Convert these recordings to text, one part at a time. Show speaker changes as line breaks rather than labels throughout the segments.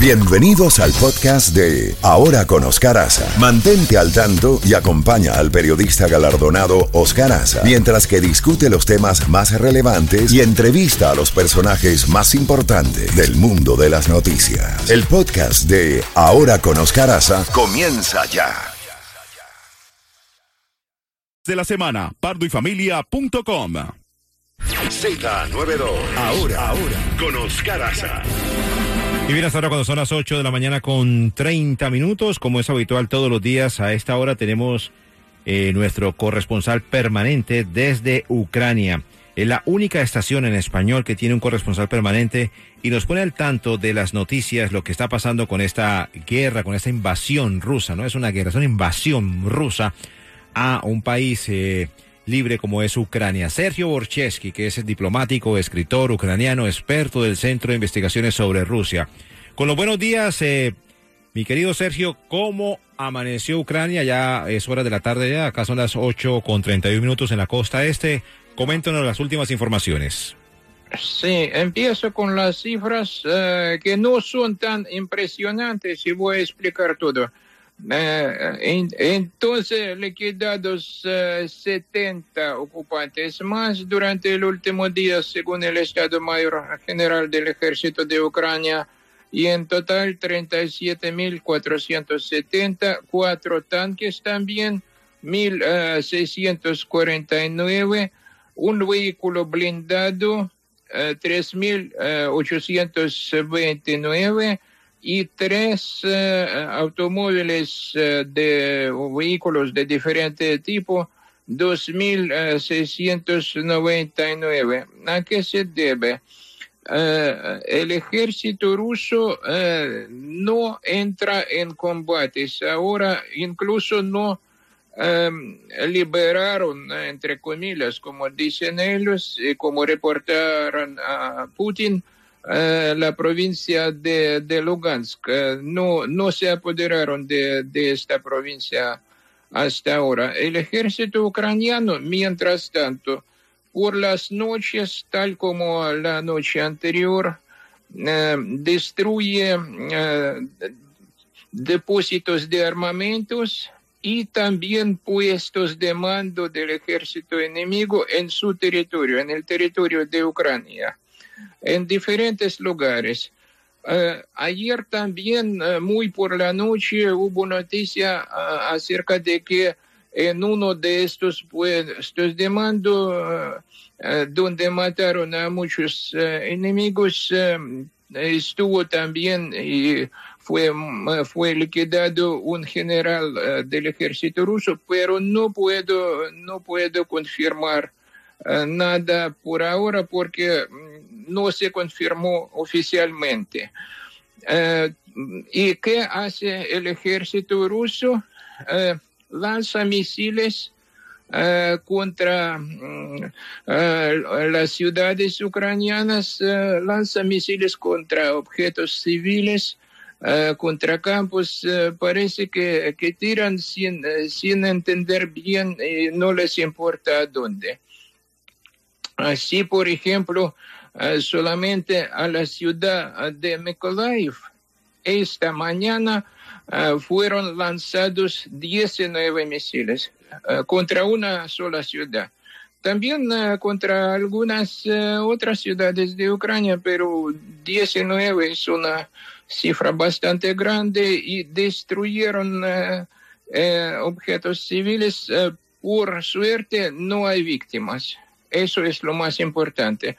Bienvenidos al podcast de Ahora con Oscar Aza. Mantente al tanto y acompaña al periodista galardonado Oscar Aza mientras que discute los temas más relevantes y entrevista a los personajes más importantes del mundo de las noticias. El podcast de Ahora con Oscar Aza comienza ya.
De la semana, pardoyfamilia.com.
Z92. Ahora, ahora, con Oscar Aza.
Y bien, hasta ahora cuando son las 8 de la mañana con 30 minutos, como es habitual todos los días, a esta hora tenemos eh, nuestro corresponsal permanente desde Ucrania. Es la única estación en español que tiene un corresponsal permanente y nos pone al tanto de las noticias, lo que está pasando con esta guerra, con esta invasión rusa. No es una guerra, es una invasión rusa a un país eh, libre como es Ucrania. Sergio Borchesky, que es diplomático, escritor ucraniano, experto del Centro de Investigaciones sobre Rusia. Con los buenos días, eh, mi querido Sergio, ¿cómo amaneció Ucrania? Ya es hora de la tarde ya, acá son las 8 con 31 minutos en la costa este. Coméntanos las últimas informaciones.
Sí, empiezo con las cifras eh, que no son tan impresionantes y voy a explicar todo. Eh, en- entonces, liquidados eh, 70 ocupantes más durante el último día, según el Estado Mayor General del Ejército de Ucrania, y en total 37.470, cuatro tanques también, 1.649, un vehículo blindado, eh, 3.829 y tres eh, automóviles eh, de vehículos de diferente tipo, 2.699. ¿A qué se debe? Eh, el ejército ruso no entra en combates. Ahora incluso no eh, liberaron, entre comillas, como dicen ellos, y como reportaron a Putin, eh, la provincia de, Lugansk. Eh, no, no se apoderaron de, esta provincia hasta ahora. El ejército ucraniano, mientras tanto, por las noches, tal como la noche anterior, eh, destruye depósitos de armamentos y también puestos de mando del ejército enemigo en su territorio, en el territorio de Ucrania, en diferentes lugares. Eh, ayer también, eh, muy por la noche, hubo noticia ah, acerca de que en uno de estos puestos de mando, eh, donde mataron a muchos enemigos, estuvo también y fue, fue liquidado un general del ejército ruso, pero no puedo, no puedo confirmar nada por ahora porque mm, no se confirmó oficialmente. Eh, ¿Y qué hace el ejército ruso? Eh, lanza misiles eh, contra mm, las ciudades ucranianas, lanza misiles contra objetos civiles, contra campos. parece que, que tiran sin, sin entender bien y no les importa dónde. Así, por ejemplo, solamente a la ciudad de Mykolaiv, esta mañana eh, fueron lanzados 19 misiles eh, contra una sola ciudad. También eh, contra algunas eh, otras ciudades de Ucrania, pero 19 es una cifra bastante grande y destruyeron eh, eh, objetos civiles. Eh, por suerte no hay víctimas. Eso es lo más importante.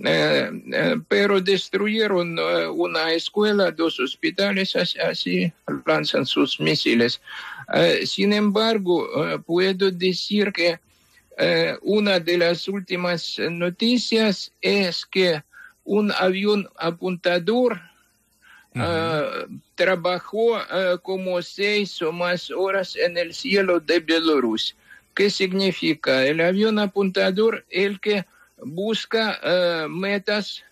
Eh, eh, pero destruyeron eh, una escuela, dos hospitales, así, así lanzan sus misiles. Sin embargo, puedo decir que una de las últimas noticias es que un avión apuntador eh, trabajó como seis o más horas en el cielo de Belarus. ¿Qué significa? El avión apuntador, el que busca eh, metas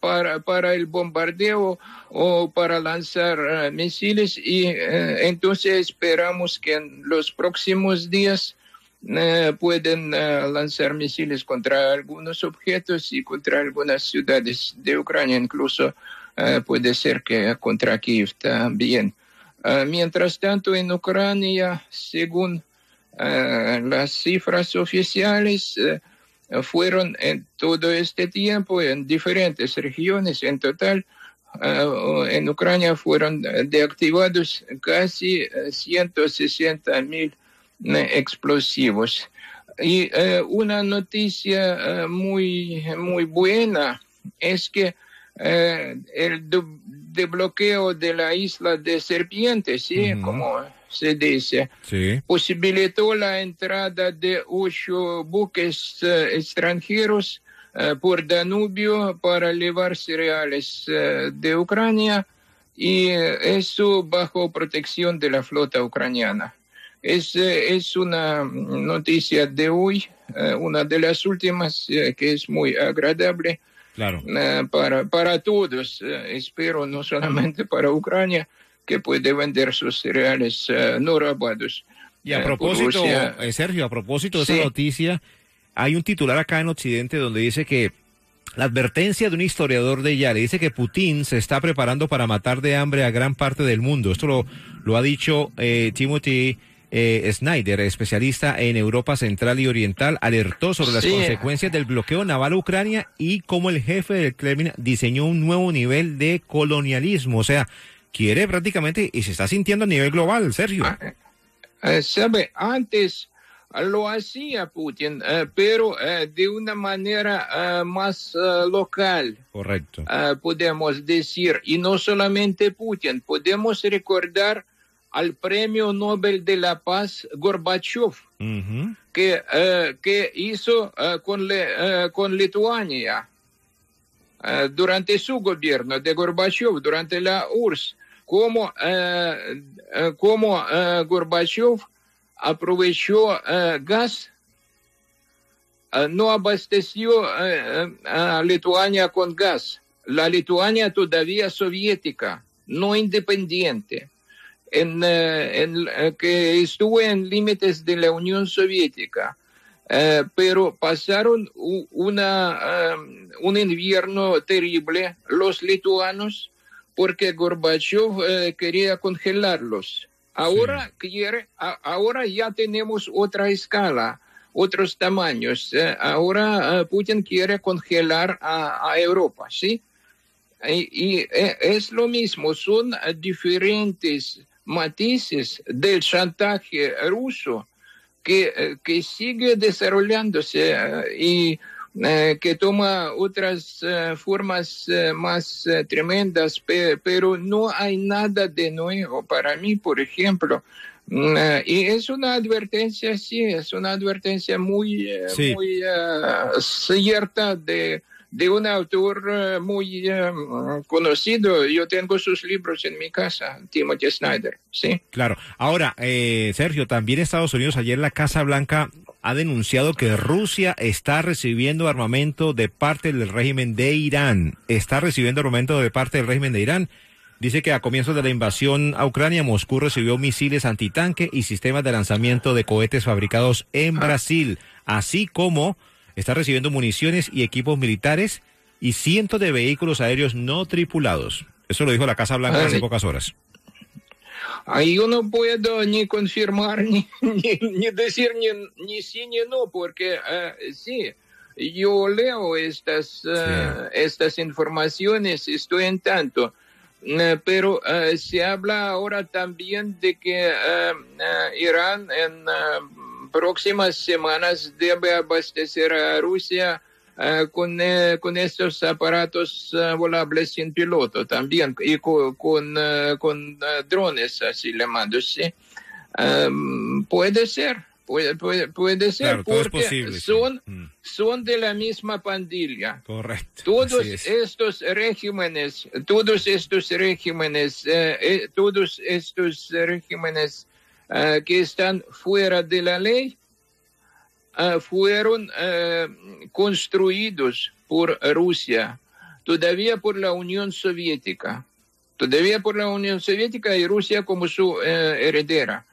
para, para el bombardeo o para lanzar eh, misiles y eh, entonces esperamos que en los próximos días pueden lanzar misiles contra algunos objetos y contra algunas ciudades de Ucrania, incluso puede ser que contra Kiev también. mientras tanto, en Ucrania, según las cifras oficiales, fueron en todo este tiempo en diferentes regiones, en total, en Ucrania fueron deactivados casi 160 mil explosivos. Y una noticia muy, muy buena es que el desbloqueo de la isla de Serpientes, ¿sí? Como se dice, posibilitó la entrada de ocho buques extranjeros por Danubio para llevar cereales de Ucrania y eso bajo protección de la flota ucraniana. Es, es una noticia de hoy, una de las últimas que es muy agradable
claro.
para, para todos, espero no solamente para Ucrania, que puede vender sus cereales no robados.
Y a propósito, Sergio, a propósito de esa noticia, hay un titular acá en Occidente donde dice que la advertencia de un historiador de Yale dice que Putin se está preparando para matar de hambre a gran parte del mundo. Esto lo, lo ha dicho eh, Timothy eh, Snyder, especialista en Europa Central y Oriental, alertó sobre las consecuencias del bloqueo naval a Ucrania y cómo el jefe del Kremlin diseñó un nuevo nivel de colonialismo. O sea, quiere prácticamente y se está sintiendo a nivel global, Sergio.
Ah, eh, sabe, antes lo hacía Putin, eh, pero eh, de una manera más local.
Correcto.
podemos decir, y no solamente Putin, podemos recordar al Premio Nobel de la Paz Gorbachev, que, que hizo con, con Lituania durante su gobierno de Gorbachev, durante la URSS, como, como Gorbachev aprovechó gas, no abasteció a Lituania con gas. La Lituania todavía soviética, no independiente, en, que estuvo en límites de la Unión Soviética. pero pasaron una, un invierno terrible los lituanos porque Gorbachev quería congelarlos. Ahora quiere, ahora ya tenemos otra escala, otros tamaños. ahora Putin quiere congelar a, Europa, ¿sí? Y, es lo mismo, son diferentes matices del chantaje ruso que, que sigue desarrollándose y eh, que toma otras eh, formas eh, más tremendas, pero no hay nada de nuevo para mí, por ejemplo. Mm, y es una advertencia, sí, es una advertencia muy, muy cierta de, de un autor muy conocido. Yo tengo sus libros en mi casa, Timothy Snyder, sí.
Claro. Ahora, Sergio, también Estados Unidos, ayer la Casa Blanca ha denunciado que Rusia está recibiendo armamento de parte del régimen de Irán. Está recibiendo armamento de parte del régimen de Irán. Dice que a comienzos de la invasión a Ucrania, Moscú recibió misiles antitanque y sistemas de lanzamiento de cohetes fabricados en Brasil, así como está recibiendo municiones y equipos militares y cientos de vehículos aéreos no tripulados. Eso lo dijo la Casa Blanca hace pocas horas.
Yo no puedo ni confirmar, ni, ni, decir ni, ni, sí ni no, porque uh, sí, yo leo estas, uh, sí. estas informaciones, estoy en tanto. Uh, pero se habla ahora también de que Irán en próximas semanas debe abastecer a Rusia Uh, con, uh, con, estos aparatos uh, volables sin piloto también y con, con, con drones así llamados. ¿sí? Um, puede ser, puede, puede, puede ser,
claro, porque posible,
son,
sí. mm.
son de la misma pandilla.
Correcto.
Todos estos regímenes, todos estos regímenes, eh, todos estos regímenes que están fuera de la ley, uh, fueron uh, construidos por Rusia, todavía por la Unión Soviética, todavía por la Unión Soviética y Rusia como su uh, heredera.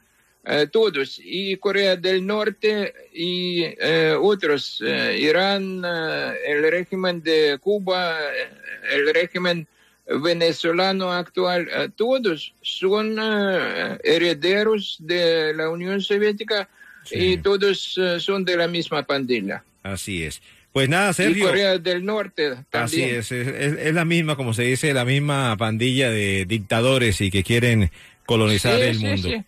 todos, y Corea del Norte y otros, Irán, el régimen de Cuba, el régimen venezolano actual, eh, todos son eh, herederos de la Unión Soviética y todos eh, son de la misma pandilla.
Así es. Pues nada, Sergio.
Y Corea del Norte también.
Así es, es, es, la misma, como se dice, la misma pandilla de dictadores y que quieren colonizar
Sí,
el
sí,
mundo.
sí.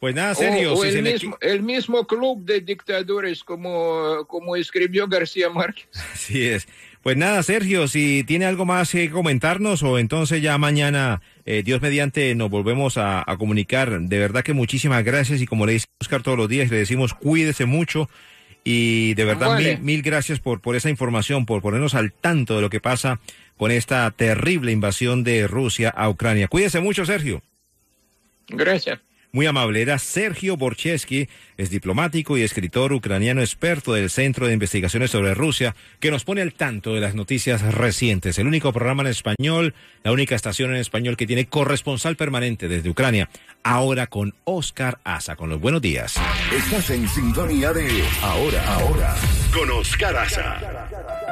Pues nada, Sergio,
O- o
si
el,
se le
mismo, el mismo club de dictadores como, como escribió García Márquez.
Así es. Pues nada, Sergio, si tiene algo más que comentarnos o entonces ya mañana, eh, Dios mediante, nos volvemos a, a comunicar. De verdad que muchísimas gracias y como le dice Oscar todos los días, le decimos cuídese mucho y de verdad
Vale.
mil, mil gracias por, por esa información, por ponernos al tanto de lo que pasa con esta terrible invasión de Rusia a Ucrania. Cuídese mucho, Sergio.
Gracias.
Muy amable, era Sergio Borchesky, es diplomático y escritor ucraniano experto del Centro de Investigaciones sobre Rusia, que nos pone al tanto de las noticias recientes. El único programa en español, la única estación en español que tiene corresponsal permanente desde Ucrania. Ahora con Oscar Asa, con los buenos días.
Estás en sintonía de Ahora, Ahora, con Oscar Aza.